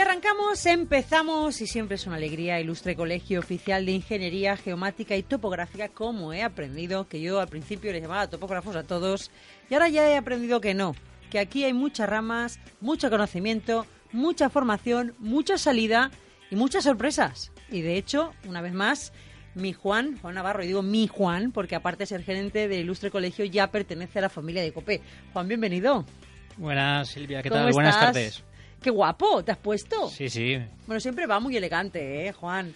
Arrancamos, empezamos y siempre es una alegría, ilustre Colegio Oficial de Ingeniería Geomática y Topográfica, como he aprendido, que yo al principio les llamaba topógrafos a todos y ahora ya he aprendido que no, que aquí hay muchas ramas, mucho conocimiento, mucha formación, mucha salida y muchas sorpresas. Y de hecho, una vez más, mi Juan, Juan Navarro, y digo mi Juan, porque aparte de ser gerente del ilustre colegio, ya pertenece a la familia de COPE. Juan, bienvenido. Buenas, Silvia, ¿qué ¿Cómo tal? Buenas tardes. Qué guapo, ¿te has puesto? Sí, sí. Bueno, siempre va muy elegante, ¿eh, Juan?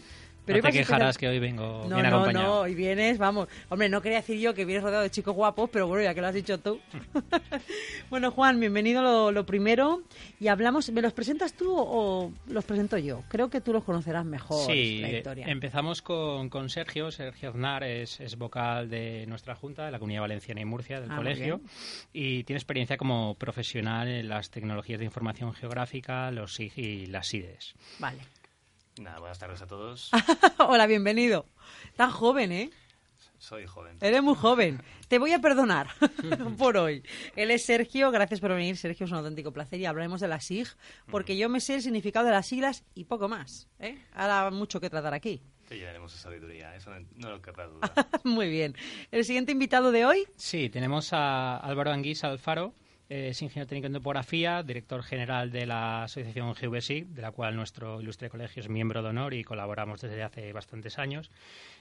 No hoy te quejarás que hoy vengo No, bien no, acompañado. no, y vienes, vamos. Hombre, no quería decir yo que vienes rodeado de chicos guapos, pero bueno, ya que lo has dicho tú. bueno, Juan, bienvenido lo, lo primero. Y hablamos, ¿me los presentas tú o los presento yo? Creo que tú los conocerás mejor, Sí, la eh, historia. empezamos con, con Sergio. Sergio Aznar es, es vocal de nuestra Junta, de la Comunidad Valenciana y Murcia, del Ah, colegio, y tiene experiencia como profesional en las tecnologías de información geográfica, los SIG y las SIDES. Vale. Nada, buenas tardes a todos. Hola, bienvenido. Tan joven, ¿eh? Soy joven. Eres muy joven. Te voy a perdonar por hoy. Él es Sergio, gracias por venir. Sergio es un auténtico placer y hablaremos de la SIG, porque yo me sé el significado de las siglas y poco más. ¿eh? Ahora mucho que tratar aquí. Te llenaremos de sabiduría, eso no, no lo querrá duda. Muy bien. El siguiente invitado de hoy, Sí, tenemos a Álvaro Anguís Alfaro, es ingeniero técnico en topografía, director general de la asociación GVSIG, de la cual nuestro ilustre colegio es miembro de honor y colaboramos desde hace bastantes años.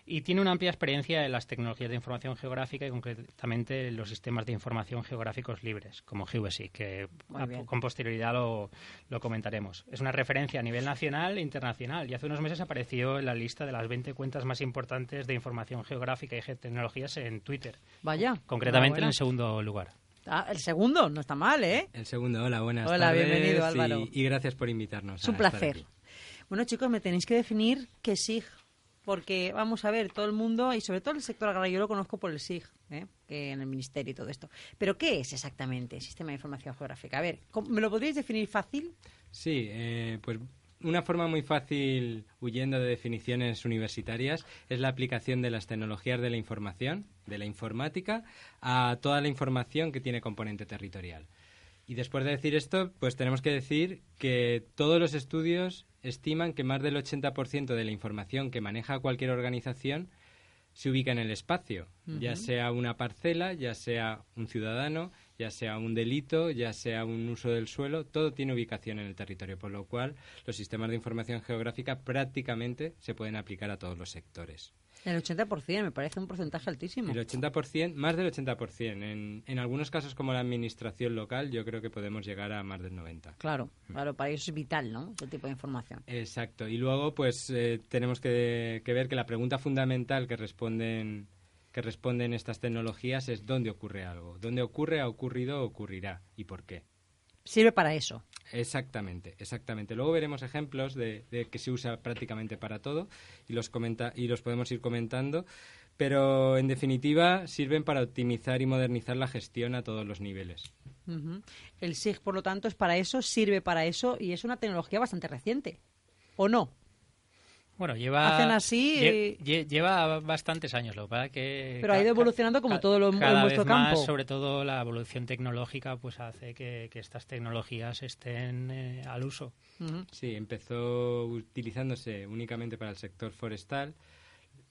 Y tiene una amplia experiencia en las tecnologías de información geográfica y concretamente en los sistemas de información geográficos libres, como GVSIG, que a- con posterioridad lo, lo comentaremos. Es una referencia a nivel nacional e internacional y hace unos meses apareció en la lista de las 20 cuentas más importantes de información geográfica y tecnologías en Twitter. vaya. Concretamente en el segundo lugar. Ah, el segundo, no está mal, ¿eh? El segundo, hola, buenas Hola, tardes. bienvenido, y- Álvaro. Y, gracias por invitarnos. Es un placer. Bueno, chicos, me tenéis que definir qué es SIG. Porque, vamos a ver, todo el mundo, y sobre todo el sector agrario, yo lo conozco por el SIG, ¿eh? que en el ministerio y todo esto. Pero, ¿qué es exactamente el Sistema de Información Geográfica? A ver, ¿cómo- ¿me lo podríais definir fácil? Sí, eh, pues una forma muy fácil, huyendo de definiciones universitarias, es la aplicación de las tecnologías de la información, de la informática, a toda la información que tiene componente territorial. Y después de decir esto, pues tenemos que decir que todos los estudios estiman que más del 80% de la información que maneja cualquier organización se ubica en el espacio, ya sea una parcela, ya sea un ciudadano, ya sea un delito, ya sea un uso del suelo, todo tiene ubicación en el territorio, por lo cual los sistemas de información geográfica prácticamente se pueden aplicar a todos los sectores. El 80%, me parece un porcentaje altísimo. El 80%, más del 80%. En, en algunos casos como la administración local, yo creo que podemos llegar a más del 90%. Claro, claro, para ellos es vital, ¿no? Ese tipo de información. Exacto. Y luego, pues, eh, tenemos que, que ver que la pregunta fundamental que responden que responden estas tecnologías es dónde ocurre algo. ¿Dónde ocurre, ha ocurrido o ocurrirá? ¿Y por qué? Sirve para eso. Exactamente, exactamente. Luego veremos ejemplos de, de que se usa prácticamente para todo y los, comenta y los podemos ir comentando. Pero, en definitiva, sirven para optimizar y modernizar la gestión a todos los niveles. El SIG, por lo tanto, es para eso, sirve para eso y es una tecnología bastante reciente. ¿O no? Bueno, lleva. Hacen así lle- y- lle- lleva bastantes años, lo que pasa que. Pero ha ido evolucionando como todo lo en cada vuestro vez más, sobre todo la evolución tecnológica, pues hace que, que estas tecnologías estén eh, al uso. Sí, empezó utilizándose únicamente para el sector forestal.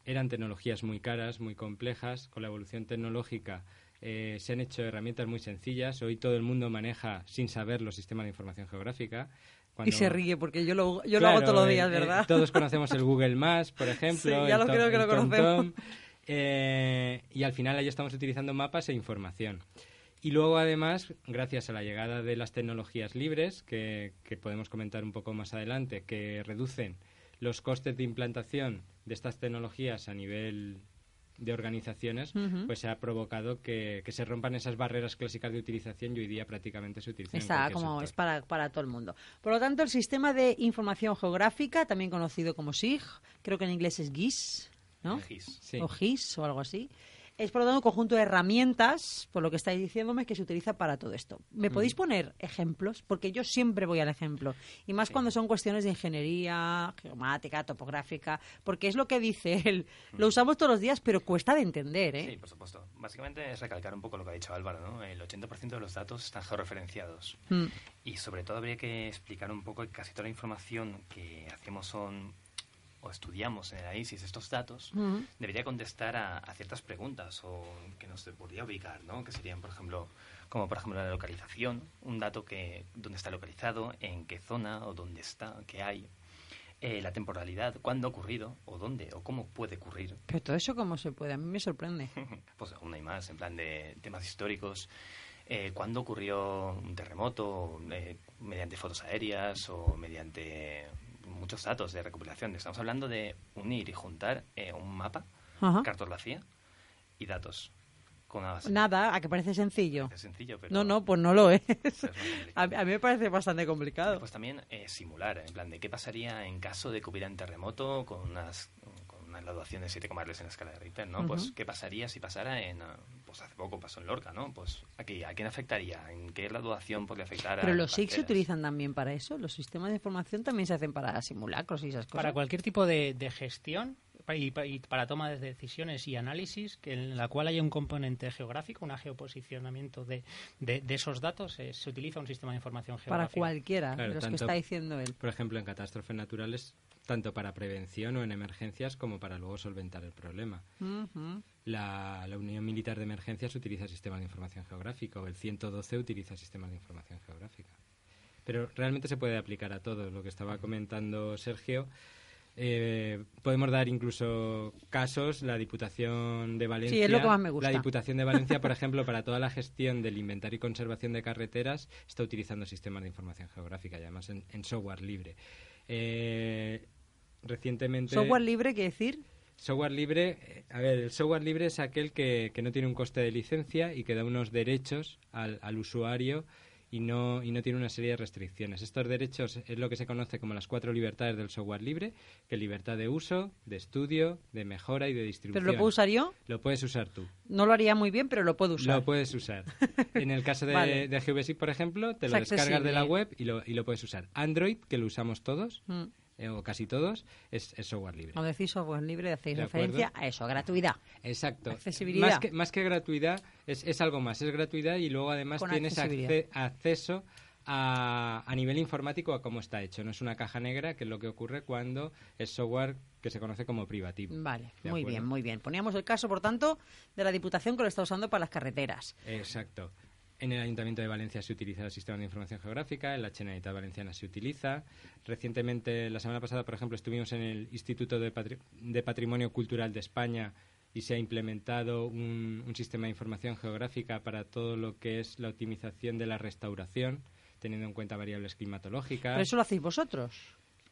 Eran tecnologías muy caras, muy complejas. Con la evolución tecnológica eh, se han hecho herramientas muy sencillas. Hoy todo el mundo maneja sin saber los sistemas de información geográfica. Y se ríe porque yo lo, yo lo hago todos los eh, días, eh, ¿verdad? todos conocemos el Google Maps, por ejemplo. Sí, ya lo creo que lo conocemos. Eh, y al final ahí estamos utilizando mapas e información. Y luego, además, gracias a la llegada de las tecnologías libres, que, que podemos comentar un poco más adelante, que reducen los costes de implantación de estas tecnologías a nivel de organizaciones, pues se ha provocado que, que se rompan esas barreras clásicas de utilización y hoy día prácticamente se utilizan Está como sector. es para, para todo el mundo. Por lo tanto, el sistema de información geográfica, también conocido como SIG, creo que en inglés es GIS, ¿no? GIS. Sí. O GIS o algo así. Es por lo tanto un conjunto de herramientas, por lo que estáis diciéndome, que se utiliza para todo esto. ¿Me Mm. podéis poner ejemplos? Porque yo siempre voy al ejemplo. Y más Sí. cuando son cuestiones de ingeniería, geomática, topográfica, porque es lo que dice él. Mm. Lo usamos todos los días, pero cuesta de entender, ¿eh? Sí, por supuesto. Básicamente es recalcar un poco lo que ha dicho Álvaro, ¿no? El 80% de los datos están georreferenciados. Mm. Y sobre todo habría que explicar un poco que casi toda la información que hacemos son o estudiamos en el análisis estos datos Ujú. debería contestar a, a ciertas preguntas o que nos podría ubicar, ¿no? Que serían, por ejemplo, como por ejemplo la localización, un dato que dónde está localizado, en qué zona o dónde está, qué hay, eh, la temporalidad, cuándo ha ocurrido o dónde o cómo puede ocurrir, Pero todo eso, ¿cómo se puede? A mí me sorprende. pues aún hay más, en plan de temas históricos. Eh, ¿Cuándo ocurrió un terremoto? eh, mediante fotos aéreas o mediante muchos datos de recopilación. Estamos hablando de unir y juntar eh, un mapa, Ajá. cartografía y datos. Con una base. Nada, a que parece sencillo. Es sencillo, pero... No, no, pues no lo es. es A, mí me parece bastante complicado. Pues también eh, simular, en plan de qué pasaría en caso de que hubiera un terremoto con unas una graduación de 7 comarles en la escala de Richter, ¿no? Pues Ujú. qué pasaría si pasara en ah, pues hace poco pasó en Lorca, ¿no? Pues aquí a quién afectaría, en qué graduación podría afectar a Pero las los SIG se utilizan también para eso. Los sistemas de información también se hacen para simulacros y esas cosas. Para cualquier tipo de, de gestión y, pa- y para toma de decisiones y análisis que en la cual haya un componente geográfico, un geoposicionamiento de, de, de esos datos, eh, se utiliza un sistema de información Para geográfica. cualquiera Claro, de los que tanto- está diciendo él. Por ejemplo, en catástrofes naturales, tanto para prevención o en emergencias como para luego solventar el problema. La, la Unión Militar de Emergencias utiliza sistemas de información geográfica o el 112 utiliza sistemas de información geográfica. Pero realmente se puede aplicar a todo. Lo que estaba comentando Sergio, eh, podemos dar incluso casos. La Diputación de Valencia. es lo que más me gusta. La Diputación de Valencia, por ejemplo, para toda la gestión del inventario y conservación de carreteras, está utilizando sistemas de información geográfica y además en, en software libre. Eh, recientemente. Software libre, quiere decir. Software libre, eh, a ver, el software libre es aquel que, que no tiene un coste de licencia y que da unos derechos al, al usuario y no, y no tiene una serie de restricciones. Estos derechos es lo que se conoce como las cuatro libertades del software libre, que libertad de uso, de estudio, de mejora y de distribución. Pero lo puedo usar yo. Lo puedes usar tú. No lo haría muy bien, pero lo puedo usar. Lo puedes usar. En el caso de, Vale. de por ejemplo, te Es lo descargas de la accesible. web y lo, y lo puedes usar. Android, que lo usamos todos, Mm. Eh, o casi todos, es, es software libre. Cuando decís software libre, hacéis acuerdo. referencia a eso, a gratuidad. Exacto. Accesibilidad. Más que, más que gratuidad, es, es algo más. Es gratuidad y luego además Con tienes acce- acceso a, a nivel informático a cómo está hecho. No es una caja negra, que es lo que ocurre cuando es software que se conoce como privativo. Vale, ¿De muy acuerdo? bien, muy bien. Poníamos el caso, por tanto, de la Diputación que lo está usando para las carreteras. Exacto. En el Ayuntamiento de Valencia se utiliza el sistema de información geográfica, en la Generalitat Valenciana se utiliza. Recientemente, la semana pasada, por ejemplo, estuvimos en el Instituto de, Patri- de Patrimonio Cultural de España y se ha implementado un, un sistema de información geográfica para todo lo que es la optimización de la restauración, teniendo en cuenta variables climatológicas. Pero eso lo hacéis vosotros.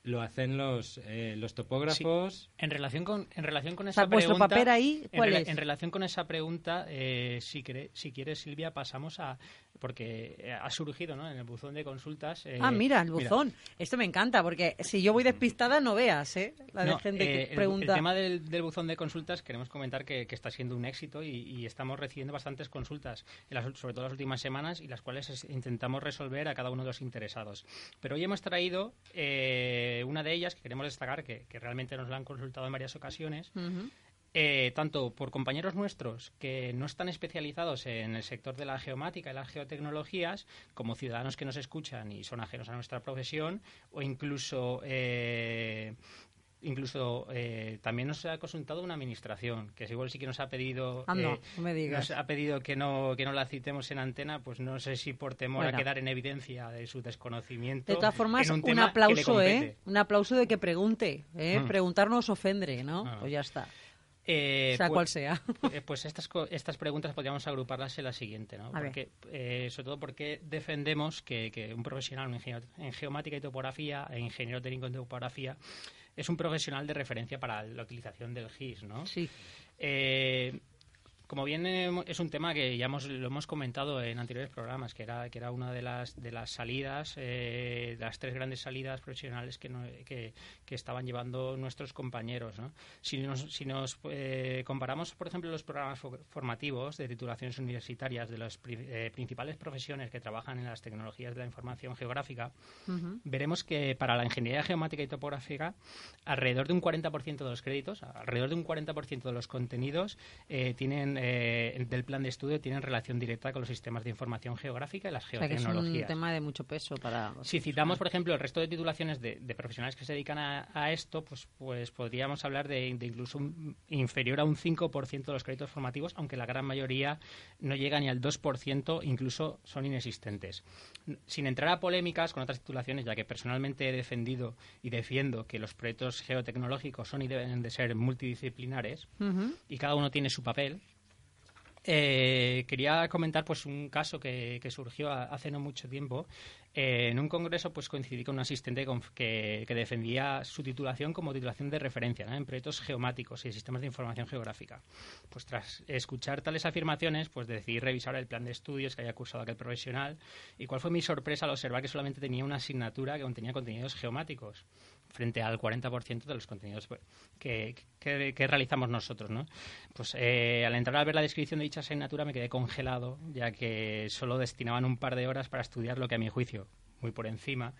Lo hacen los, eh, los topógrafos. En relación con, en relación con esa pregunta, papel ahí, en, ¿cuál es? en relación con esa pregunta, eh, si, si quieres, Silvia, pasamos a... Porque eh, ha surgido ¿no? en el buzón de consultas... eh, ah, mira, el buzón. Esto me encanta, porque si yo voy despistada, no veas, ¿eh? La de No, gente eh, que el- pregunta. El, tema del, del buzón de consultas queremos comentar que, que está siendo un éxito y, y estamos recibiendo bastantes consultas, en las, sobre todo las últimas semanas, y las cuales es- intentamos resolver a cada uno de los interesados. Pero hoy hemos traído eh, una de ellas que queremos destacar, que, que realmente nos la han consultado en varias ocasiones, Ujú. Eh, tanto por compañeros nuestros que no están especializados en el sector de la geomática y las geotecnologías, como ciudadanos que nos escuchan y son ajenos a nuestra profesión, o incluso eh, incluso eh, también nos ha consultado una administración que igual sí que nos ha pedido Anda, eh, no me digas. nos ha pedido que no que no la citemos en antena pues no sé si por temor Bueno. a quedar en evidencia de su desconocimiento De todas formas, un, aplauso, ¿eh? Un aplauso de que pregunte, ¿eh? Mm. Preguntar no os ofende, ¿no? Ah. Pues ya está. Eh, sea pues- cual sea. Eh, Pues estas, estas preguntas podríamos agruparlas en la siguiente, ¿no? A. Porque, eh, sobre todo porque defendemos que, que un profesional un ingeniero en geomática y topografía e ingeniero técnico en topografía es un profesional de referencia para la utilización del GIS, ¿no? Sí. Eh, como bien eh, es un tema que ya hemos, lo hemos comentado en anteriores programas, que era, que era una de las, de las salidas, eh, de las tres grandes salidas profesionales que, no- que, que estaban llevando nuestros compañeros. ¿no? Si nos, si nos eh, comparamos, por ejemplo, los programas fo- formativos de titulaciones universitarias de las pri- eh, principales profesiones que trabajan en las tecnologías de la información geográfica, veremos que para la ingeniería geomática y topográfica, alrededor de un 40% de los créditos, alrededor de un 40% de los contenidos eh, tienen eh, del plan de estudio tienen relación directa con los sistemas de información geográfica y las O sea, que es un geotecnologías. tema de mucho peso para... Si citamos, por ejemplo, el resto de titulaciones de, de profesionales que se dedican a, a esto, pues, pues podríamos hablar de, de incluso un- inferior a un 5% de los créditos formativos, aunque la gran mayoría no llega ni al 2%, incluso son inexistentes. Sin entrar a polémicas con otras titulaciones, ya que personalmente he defendido y defiendo que los proyectos geotecnológicos son y deben de ser multidisciplinares y cada uno tiene su papel. Eh, quería comentar pues un caso que, surgió hace no mucho tiempo. Eh, en un congreso pues coincidí con un asistente que, defendía su titulación como titulación de referencia en proyectos geomáticos y sistemas de información geográfica. Pues tras escuchar tales afirmaciones, pues decidí revisar el plan de estudios que había cursado aquel profesional y cuál fue mi sorpresa al observar que solamente tenía una asignatura que contenía contenidos geomáticos frente al 40% de los contenidos que, que- que realizamos nosotros, ¿no? Pues eh, al entrar a ver la descripción de dicha asignatura me quedé congelado, ya que solo destinaban un par de horas para estudiar lo que a mi juicio, muy por encima,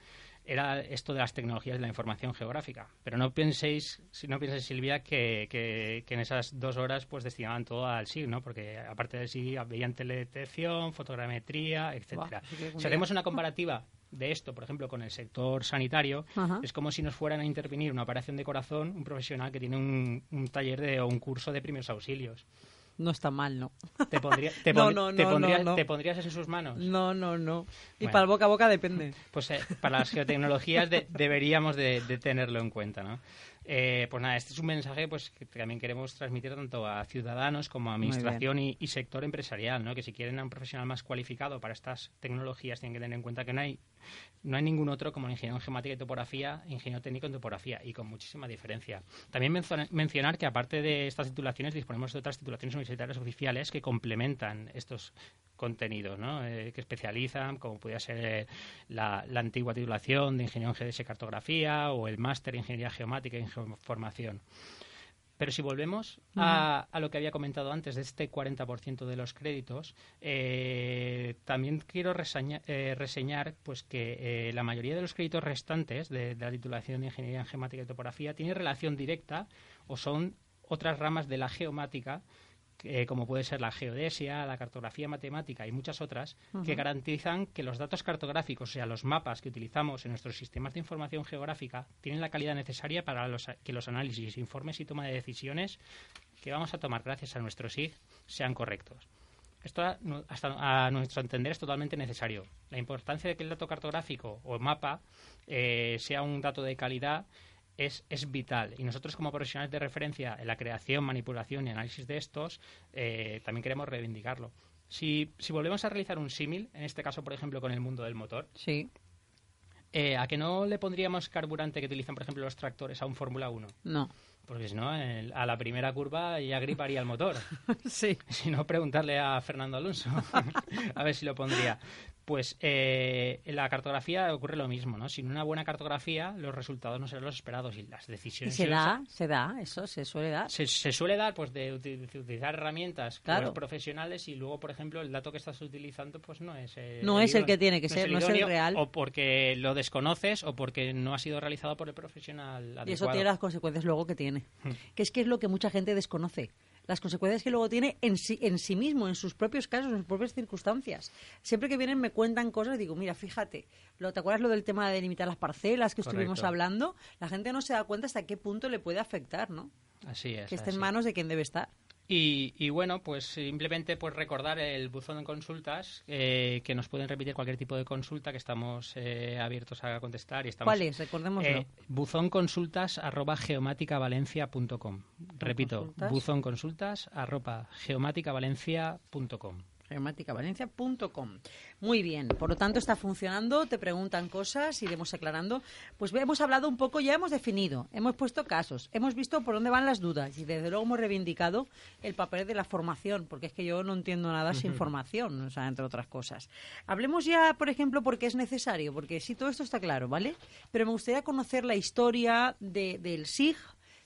era esto de las tecnologías de la información geográfica. Pero no penséis, si no penséis Silvia, que, que- que en esas dos horas pues destinaban todo al SIG, ¿no? Porque aparte del SIG veían teledetección, fotogrametría, etcétera. sí que si hacemos una comparativa de esto, por ejemplo, con el sector sanitario, Ajá. es como si nos fueran a intervenir una operación de corazón un profesional que tiene un, un taller de, o un curso de primeros auxilios. No está mal, ¿no? ¿Te, pondría- te No, no, te no, pondría- no, no. te pondrías en sus manos? No, no, no. Y Bueno. para el boca a boca depende. Pues eh, para las geotecnologías de- deberíamos de, de tenerlo en cuenta, ¿no? Eh, pues nada, este es un mensaje pues que también queremos transmitir tanto a ciudadanos como a administración y, y sector empresarial, ¿no? Que si quieren a un profesional más cualificado para estas tecnologías tienen que tener en cuenta que no hay no hay ningún otro como el ingeniero en geomática y topografía, ingeniero técnico en topografía y con muchísima diferencia. También mencionar que aparte de estas titulaciones disponemos de otras titulaciones universitarias oficiales que complementan estos contenidos, ¿no? Eh, que especializan, como podría ser eh, la, la antigua titulación de ingeniero en GDS cartografía o el máster en ingeniería geomática y en geoformación. Pero si volvemos a, a lo que había comentado antes de este 40% de los créditos, eh, también quiero reseña- eh, reseñar pues que eh, la mayoría de los créditos restantes de, de la titulación de Ingeniería en Geomática y Topografía tiene relación directa o son otras ramas de la geomática eh, como puede ser la geodesia, la cartografía matemática y muchas otras, que garantizan que los datos cartográficos, o sea, los mapas que utilizamos en nuestros sistemas de información geográfica, tienen la calidad necesaria para los- que los análisis, informes y toma de decisiones que vamos a tomar gracias a nuestro SIG sean correctos. Esto, a, hasta a nuestro entender, es totalmente necesario. La importancia de que el dato cartográfico o mapa eh, sea un dato de calidad es, es vital. Y nosotros, como profesionales de referencia en la creación, manipulación y análisis de estos, eh, también queremos reivindicarlo. Si, si volvemos a realizar un símil, en este caso, por ejemplo, con el mundo del motor, Sí, eh, ¿a que no le pondríamos carburante que utilizan, por ejemplo, los tractores a un Fórmula 1? no. Porque si no, el- a la primera curva ya griparía el motor. Sí. Si no, preguntarle a Fernando Alonso, a ver si lo pondría. Pues eh, en la cartografía ocurre lo mismo, ¿no? Sin una buena cartografía, los resultados no serán los esperados y las Y decisiones... se y los- da, se da, eso se suele dar. Se, se suele dar pues de, uti- de utilizar herramientas Claro. pues, profesionales y luego, por ejemplo, el dato que estás utilizando pues no es... eh, No es el que tiene que ser, no es el real. O porque lo desconoces o porque no ha sido realizado por el profesional adecuado. Y eso tiene las consecuencias luego que tiene. Que es que es lo que mucha gente desconoce. Las consecuencias que luego tiene en sí, en sí mismo, en sus propios casos, en sus propias circunstancias. Siempre que vienen me cuentan cosas y digo, mira, fíjate, lo, ¿te acuerdas lo del tema de delimitar las parcelas que estuvimos hablando? La gente no se da cuenta hasta qué punto le puede afectar, ¿no? Así es. Que esté en manos de quien debe estar. Y, y bueno, pues simplemente pues recordar el buzón de consultas, eh, que nos pueden repetir cualquier tipo de consulta, que estamos eh, abiertos a contestar. Y estamos, ¿Cuál es? Recordémoslo. Eh, buzonconsultas arroba geomáticavalencia.com. Repito, consultas. geomáticavalencia.com. Muy bien, por lo tanto está funcionando, te preguntan cosas, iremos aclarando. Pues hemos hablado un poco, ya hemos definido, hemos puesto casos, hemos visto por dónde van las dudas y desde luego hemos reivindicado el papel de la formación, porque es que yo no entiendo nada sin formación, o sea, entre otras cosas. Hablemos ya, por ejemplo, por qué es necesario, porque sí, todo esto está claro, ¿vale? Pero me gustaría conocer la historia de, del SIG,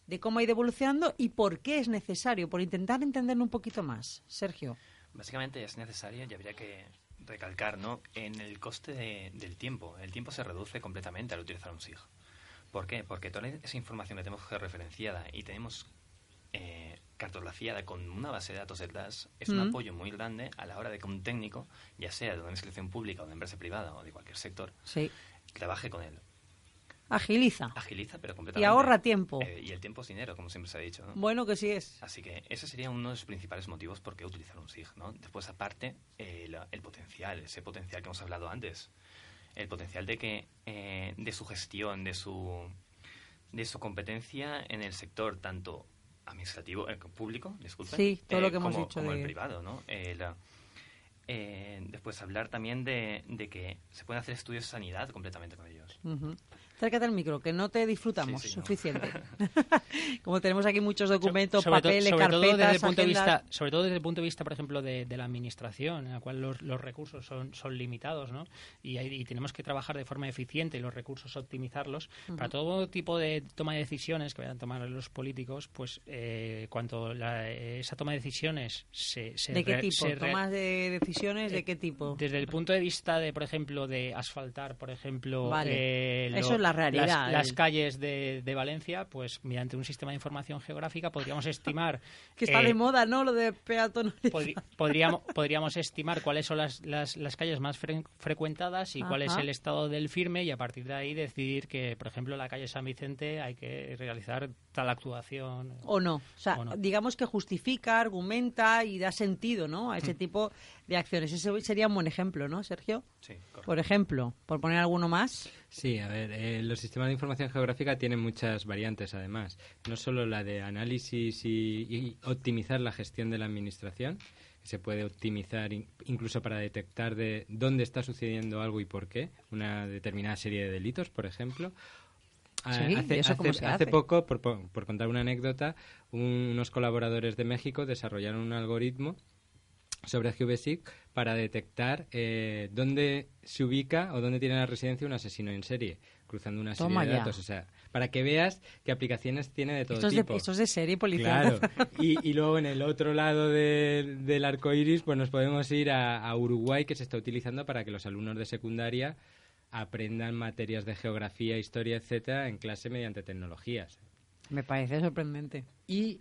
de cómo ha ido evolucionando y por qué es necesario, por intentar entenderlo un poquito más. Sergio. Básicamente es necesario y habría que recalcar ¿no? en el coste de- del tiempo. El tiempo se reduce completamente al utilizar un SIG. ¿Por qué? Porque toda esa información que tenemos georreferenciada y tenemos eh, cartografiada con una base de datos detrás es un apoyo muy grande a la hora de que un técnico, ya sea de una institución pública o de empresa privada o de cualquier sector, Sí. trabaje con él. Agiliza. Agiliza, pero Y completamente. ahorra tiempo. Eh, y el tiempo es dinero, como siempre se ha dicho. ¿no? Bueno, que sí es. Así que ese sería uno de los principales motivos por qué utilizar un SIG, ¿no? Después, aparte, eh, la- el potencial, ese potencial que hemos hablado antes. El potencial de que, eh, de su gestión, de su, de su competencia en el sector, tanto administrativo, eh, público, disculpen. Sí, todo lo que hemos como, dicho Como de- el privado, ¿no? La- eh, después, hablar también de, de que se pueden hacer estudios de sanidad completamente con ellos. Ujú. Acércate al micro, que no te disfrutamos Sí, sí, no. suficiente. Como tenemos aquí muchos documentos, sobre to- papeles, sobre todo carpetas, desde el punto de vista sobre todo desde el punto de vista por ejemplo de, de la administración en la cual los, los recursos son, son limitados ¿no? y, hay- y tenemos que trabajar de forma eficiente y los recursos optimizarlos para todo tipo de toma de decisiones que vayan a tomar los políticos pues eh, cuanto la- esa toma de decisiones se, se ¿De qué re- tipo? se re- ¿Tomas de decisiones de qué tipo? desde el punto de vista de, por ejemplo, de asfaltar, por ejemplo, Vale. eh, Eso es la realidad, Las, calles de, de Valencia, pues mediante un sistema de información geográfica podríamos estimar Que está eh, de moda, ¿no? Lo de podri- podríamos, podríamos estimar cuáles son las, las, las calles más fre- frecuentadas y cuál es el estado del firme y a partir de ahí decidir que, por ejemplo, la calle San Vicente hay que realizar tal actuación. o no. O sea, O no. digamos que justifica, argumenta y da sentido, ¿no? A Mm. ese tipo de acciones. Ese sería un buen ejemplo, ¿no, Sergio? Sí, correcto. Por ejemplo, por poner alguno más. Sí, a ver, eh, los sistemas de información geográfica tienen muchas variantes, además. No solo la de análisis y, y optimizar la gestión de la administración, que se puede optimizar in- incluso para detectar de dónde está sucediendo algo y por qué, una determinada serie de delitos, por ejemplo. Ah, Sí, ¿y hace, eso cómo hace- se hace hace? poco, por, por- por contar una anécdota, un- unos colaboradores de México desarrollaron un algoritmo sobre GeoBasic para detectar eh, dónde se ubica o dónde tiene la residencia un asesino en serie, cruzando una serie Toma de ya. datos. O sea, para que veas qué aplicaciones tiene de todo Esto es de, tipo. esto es de serie policial. Claro. Y, y luego en el otro lado de- del arco iris, pues nos podemos ir a, a Uruguay, que se está utilizando para que los alumnos de secundaria aprendan materias de geografía, historia, etcétera, en clase mediante tecnologías. Me parece sorprendente. Y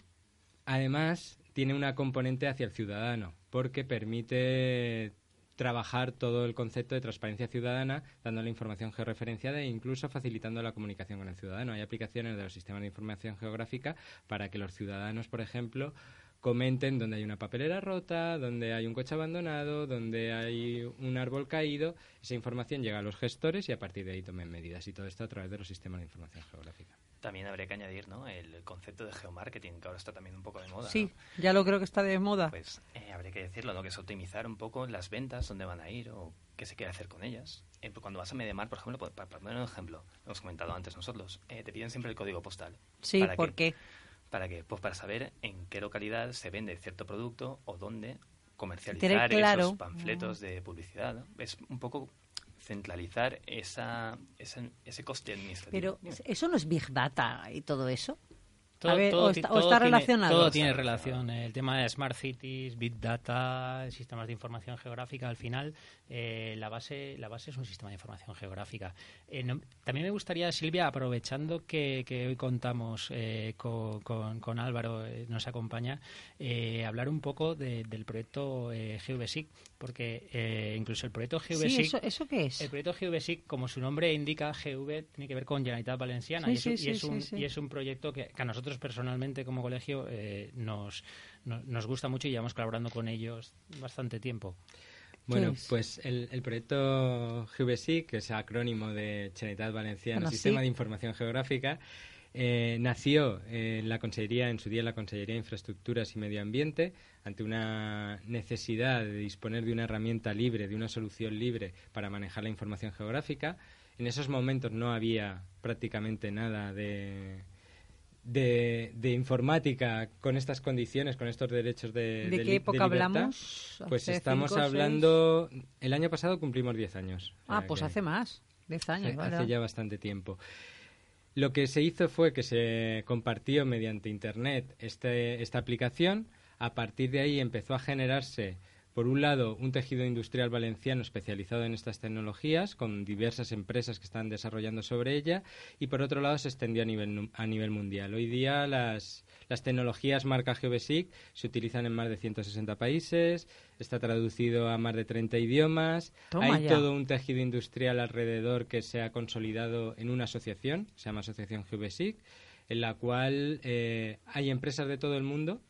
además tiene una componente hacia el ciudadano, porque permite trabajar todo el concepto de transparencia ciudadana, dando la información georreferenciada e incluso facilitando la comunicación con el ciudadano. Hay aplicaciones de los sistemas de información geográfica para que los ciudadanos, por ejemplo, comenten dónde hay una papelera rota, dónde hay un coche abandonado, dónde hay un árbol caído. Esa información llega a los gestores y a partir de ahí tomen medidas. Y todo esto a través de los sistemas de información geográfica. También habría que añadir ¿no? el concepto de geomarketing, que ahora está también un poco de moda. Sí, ¿no? ya lo creo que está de moda. Pues eh, habría que decirlo, ¿no? que es optimizar un poco las ventas, dónde van a ir o qué se quiere hacer con ellas. Eh, pues cuando vas a Mediamar, por ejemplo, para, para poner un ejemplo, lo hemos comentado antes nosotros, eh, te piden siempre el código postal. sí, ¿Para ¿por qué? ¿Para qué? Pues para saber en qué localidad se vende cierto producto o dónde comercializar claro. esos panfletos de publicidad. ¿no? Es un poco centralizar esa, esa- ese coste administrativo. Pero eso no es Big Data y todo eso. Todo, A ver, todo o está- o todo está tiene- relacionado. Todo tiene relación. El tema de Smart Cities, Big Data, sistemas de información geográfica, al final eh, la, base, la base es un sistema de información geográfica. Eh, no- también me gustaría, Silvia, aprovechando que, que hoy contamos eh, con, con- con Álvaro, eh, nos acompaña, eh, hablar un poco de- del proyecto GeoBasic, porque eh, incluso el proyecto GeoBasic... Sí, ¿eso, ¿eso qué es? El proyecto GeoBasic, como su nombre indica, GV tiene que ver con Generalitat Valenciana Sí, y, es, sí, y es un, y es un proyecto que, que a nosotros personalmente como colegio nos, no- nos gusta mucho y llevamos colaborando con ellos bastante tiempo. Bueno, es? pues el, el proyecto GVSIC, que es acrónimo de Generalitat Valenciana, Bueno, Sistema sí. de Información Geográfica, Eh, nació en la Consellería, en su día en la Consellería de Infraestructuras y Medio Ambiente, ante una necesidad de disponer de una herramienta libre, de una solución libre para manejar la información geográfica. En esos momentos no había prácticamente nada de, de, informática con estas condiciones, con estos derechos de ¿De, qué época hablamos? Pues estamos hablando... El año pasado cumplimos 10 años. Ah, pues hace más. 10 años, Hace ya bastante tiempo. Lo que se hizo fue que se compartió mediante Internet este, esta aplicación. A partir de ahí empezó a generarse por un lado, un tejido industrial valenciano especializado en estas tecnologías, con diversas empresas que están desarrollando sobre ella, y por otro lado, se extendió a nivel, a nivel mundial. Hoy día las, las tecnologías marca GeoBasic se utilizan en más de 160 países, está traducido a más de 30 idiomas, hay todo un tejido industrial alrededor que se ha consolidado en una asociación, se llama Asociación GeoBasic, en la cual eh, hay empresas de todo el mundo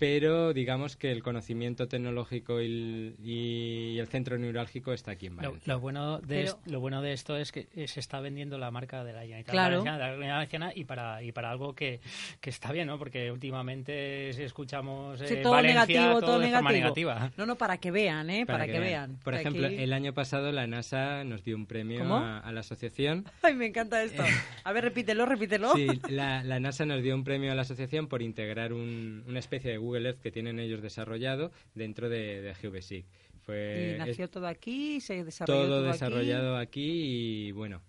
pero digamos que el conocimiento tecnológico y el, centro neurálgico está aquí en Valencia. Lo, bueno de lo bueno de esto es que se está vendiendo la marca de la Generalitat claro. Valenciana, y para y para algo que, que, está bien, ¿no? Porque últimamente si escuchamos eh, todo negativo, todo, de forma negativa. No, no, para que vean, ¿eh? Para, que, vean. Por ejemplo, el año pasado la NASA nos dio un premio a, la asociación. Ay, me encanta esto. A ver, repítelo, repítelo. Sí, la, NASA nos dio un premio a la asociación por integrar una especie de Google Earth que tienen ellos desarrollado dentro de, de GeoBasic. Fue, y nació todo aquí, se desarrolló todo, todo desarrollado aquí. y bueno,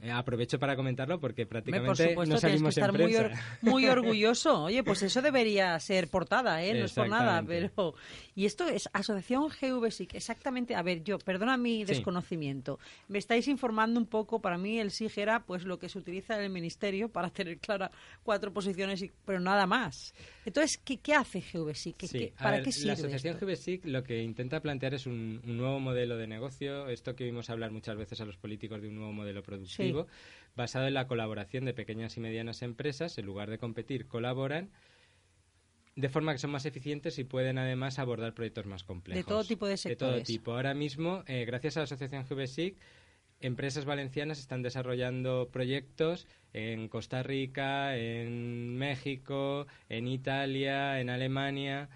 eh, aprovecho para comentarlo porque prácticamente no salimos estar Muy, muy, orgulloso. Oye, pues eso debería ser portada, ¿eh? No es por nada, pero... Y esto es Asociación GVSIC, exactamente. A ver, yo, perdona mi desconocimiento. Me estáis informando un poco, para mí el SIG era pues lo que se utiliza en el Ministerio para tener clara cuatro posiciones, y, pero nada más. Entonces, ¿qué, qué hace GVSIC? ¿Para qué sirve La Asociación GVSIC lo que intenta plantear es un, nuevo modelo de negocio, esto que vimos hablar muchas veces a los políticos de un nuevo modelo productivo, basado en la colaboración de pequeñas y medianas empresas, en lugar de competir, colaboran de forma que son más eficientes y pueden además abordar proyectos más complejos. De todo tipo de sectores. De todo tipo. Ahora mismo, eh, gracias a la Asociación GVSIC, empresas valencianas están desarrollando proyectos en Costa Rica, en México, en Italia, en Alemania,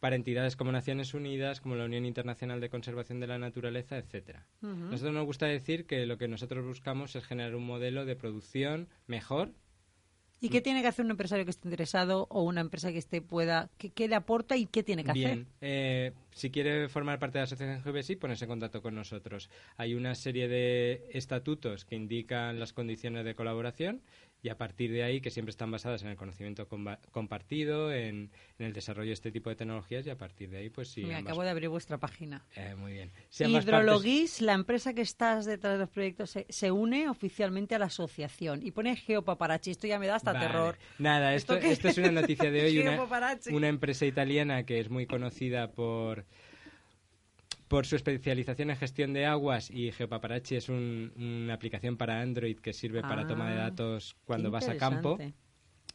para entidades como Naciones Unidas, como la Unión Internacional de Conservación de la Naturaleza, etcétera. Nosotros nos gusta decir que lo que nosotros buscamos es generar un modelo de producción mejor ¿Y qué tiene que hacer un empresario que esté interesado o una empresa que esté pueda, qué, le aporta y qué tiene que Bien, hacer? Eh, si quiere formar parte de la asociación GBSI, ponerse en contacto con nosotros. Hay una serie de estatutos que indican las condiciones de colaboración y a partir de ahí, que siempre están basadas en el conocimiento compartido, en, el desarrollo de este tipo de tecnologías y a partir de ahí, pues sí. Me acabo de abrir vuestra página. Eh, muy bien. Hidrologis, la empresa que estás detrás de los proyectos, se, une oficialmente a la asociación y pone Geopaparachi. Esto ya me da hasta terror. Nada, esto, esto, es una noticia de hoy. una, una empresa italiana que es muy conocida por por su especialización en gestión de aguas y Geopaparachi es una aplicación para Android que sirve para toma de ah, datos cuando vas a campo.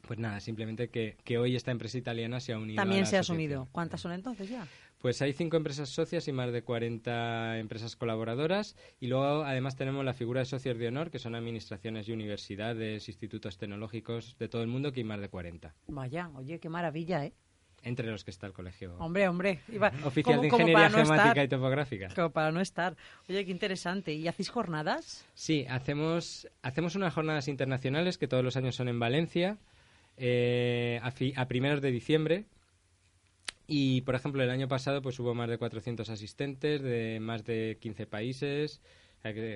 Pues nada, simplemente que, hoy esta empresa italiana se ha unido. También se ha asumido. ¿Cuántas son entonces ya? Pues hay cinco empresas socias y más de 40 empresas colaboradoras. Y luego, además, tenemos la figura de socios de honor, que son administraciones y universidades, institutos tecnológicos de todo el mundo, que hay más de 40. Vaya, oye, qué maravilla, ¿eh? Entre los que está el colegio. Hombre, hombre. Oficial de Ingeniería Geomática y Topográfica. Como para no estar. Oye, qué interesante. ¿Y hacéis jornadas? Sí, hacemos, hacemos unas jornadas internacionales que todos los años son en Valencia, eh, a, primeros de diciembre. Y, por ejemplo, el año pasado pues hubo más de 400 asistentes de más de 15 países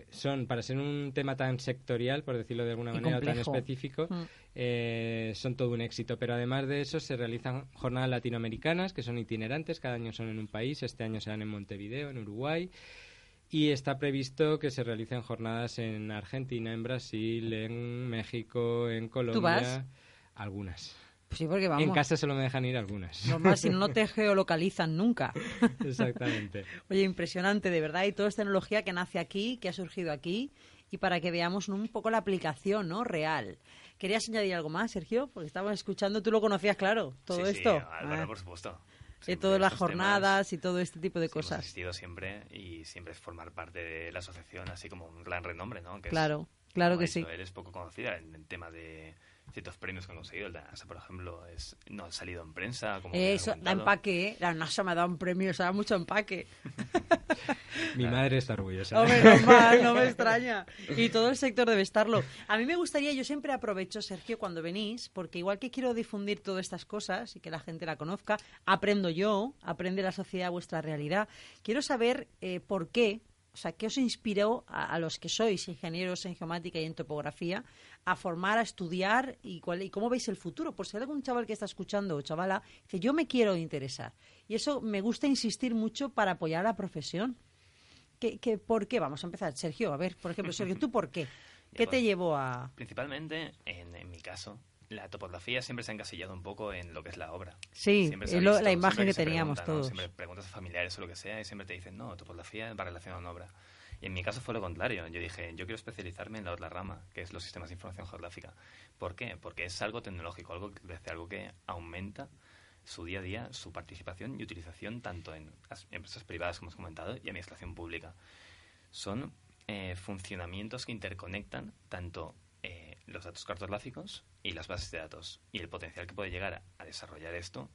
son, para ser un tema tan sectorial, por decirlo de alguna manera, tan específico, mm. eh, son todo un éxito. Pero además de eso, se realizan jornadas latinoamericanas que son itinerantes, cada año son en un país, este año serán en Montevideo, en Uruguay. Y está previsto que se realicen jornadas en Argentina, en Brasil, en México, en Colombia. Algunas. Sí, porque vamos. En casa solo me dejan ir algunas. Normal, si no te geolocalizan nunca. Exactamente. Oye, impresionante, de verdad. Y toda esta tecnología que nace aquí, que ha surgido aquí, y para que veamos un poco la aplicación ¿no? real. ¿Querías añadir algo más, Sergio? Porque estabas escuchando, tú lo conocías, claro, todo esto. Sí, Álvaro, por supuesto. de todas las jornadas y todo este tipo de cosas. Hemos asistido siempre y siempre es formar parte de la asociación, así como un gran renombre, ¿no? claro, claro que sí. Eres poco conocida en el tema de ciertos premios que han conseguido. La NASA, por ejemplo, es, no ha salido en prensa. Como Eso, da empaque, ¿eh? La NASA me ha dado un premio, o sea, mucho empaque. Mi madre está orgullosa. Hombre, normal, no me extraña. Y todo el sector debe estarlo. A mí me gustaría, yo siempre aprovecho, Sergio, cuando venís, porque igual que quiero difundir todas estas cosas y que la gente la conozca, aprendo yo, aprende la sociedad vuestra realidad. Quiero saber eh, por qué, o sea, ¿qué os inspiró a, a, los que sois ingenieros en geomática y en topografía a formar, a estudiar y, cuál, y cómo veis el futuro? Por si hay algún chaval que está escuchando o chavala, dice, yo me quiero interesar. Y eso me gusta insistir mucho para apoyar a la profesión. ¿Qué, qué, ¿Por qué? Vamos a empezar. Sergio, a ver, por ejemplo, Sergio, ¿tú por qué? ¿Qué te llevó a...? Principalmente, en, en mi caso, la topografía siempre se ha encasillado un poco en lo que es la obra. Sí, lo, la imagen que, que teníamos pregunta, todos. ¿no? Siempre preguntas a familiares o lo que sea y siempre te dicen, no, topografía va relacionada con obra. Y en mi caso fue lo contrario. Yo dije, yo quiero especializarme en la otra rama, que es los sistemas de información geográfica. ¿Por qué? Porque es algo tecnológico, algo que algo que aumenta su día a día, su participación y utilización tanto en las empresas privadas, como hemos comentado, y administración pública. Son eh, funcionamientos que interconectan tanto eh, los datos cartográficos y las bases de datos. Y el potencial que puede llegar a, desarrollar esto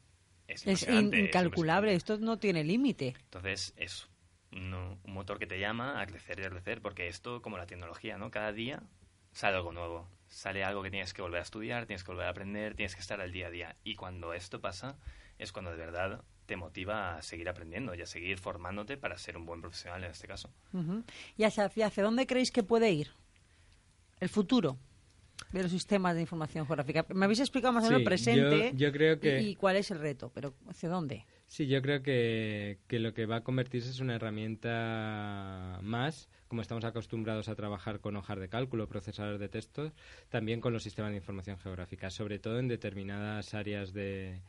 es, es incalculable, esto no tiene límite. Entonces, es un, un, motor que te llama a crecer y a crecer, porque esto, como la tecnología, ¿no? Cada día sale algo nuevo, sale algo que tienes que volver a estudiar, tienes que volver a aprender, tienes que estar al día a día. Y cuando esto pasa, es cuando de verdad te motiva a seguir aprendiendo y a seguir formándote para ser un buen profesional en este caso. Uh -huh. ¿Y hacia, hacia dónde creéis que puede ir el futuro? De los sistemas de información geográfica. Me habéis explicado más o menos sí, presente yo, yo creo que... y, y, cuál es el reto, pero ¿hacia dónde? Sí, yo creo que, que, lo que va a convertirse es una herramienta más, como estamos acostumbrados a trabajar con hojas de cálculo, procesadores de textos, también con los sistemas de información geográfica, sobre todo en determinadas áreas de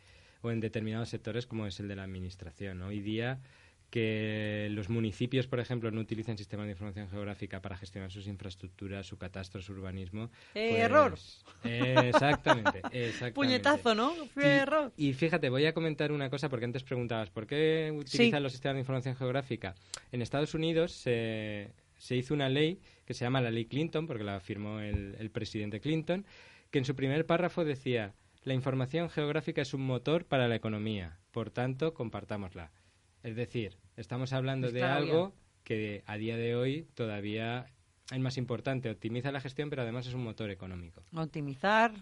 o en determinados sectores como es el de la administración. Hoy día que los municipios, por ejemplo, no utilicen sistemas de información geográfica para gestionar sus infraestructuras, su catastro, su urbanismo. Eh, pues, error. Eh, exactamente, exactamente. Puñetazo, ¿no? Fue y, error. Y fíjate, voy a comentar una cosa porque antes preguntabas, ¿por qué utilizan sí. los sistemas de información geográfica? En Estados Unidos se, se, hizo una ley que se llama la Ley Clinton, porque la firmó el, el presidente Clinton, que en su primer párrafo decía, la información geográfica es un motor para la economía, por tanto, compartámosla. Es decir, estamos hablando de algo que a día de hoy todavía es más importante. Optimiza la gestión, pero además es un motor económico. Optimizar,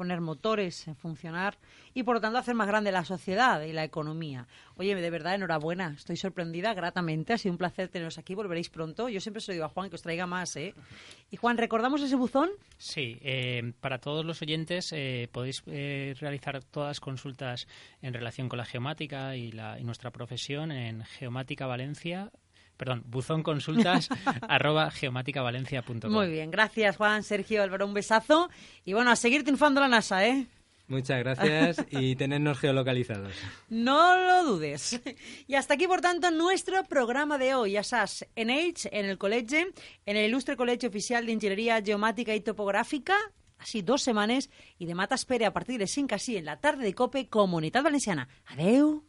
poner motores en funcionar y, por lo tanto, hacer más grande la sociedad y la economía. Oye, de verdad, enhorabuena. Estoy sorprendida gratamente. Ha sido un placer teneros aquí. Volveréis pronto. Yo siempre se lo digo a Juan que os traiga más, ¿eh? Y, Juan, ¿recordamos ese buzón? Sí. Eh, para todos los oyentes eh, podéis eh, realizar todas consultas en relación con la geomática y, la, y nuestra profesión en Geomática Valencia perdón, buzonconsultas arroba geomáticavalencia.com. Muy bien, gracias Juan, Sergio, Álvaro, un besazo. Y bueno, a seguir triunfando la NASA, ¿eh? Muchas gracias y tenernos geolocalizados. No lo dudes. Y hasta aquí, por tanto, nuestro programa de hoy. Ya sabes, en Age, en el College, en el Ilustre Colegio Oficial de Ingeniería Geomática y Topográfica, así dos semanas, y de Mata espere a partir de 5 así en la tarde de COPE Comunitat Valenciana. Adeu.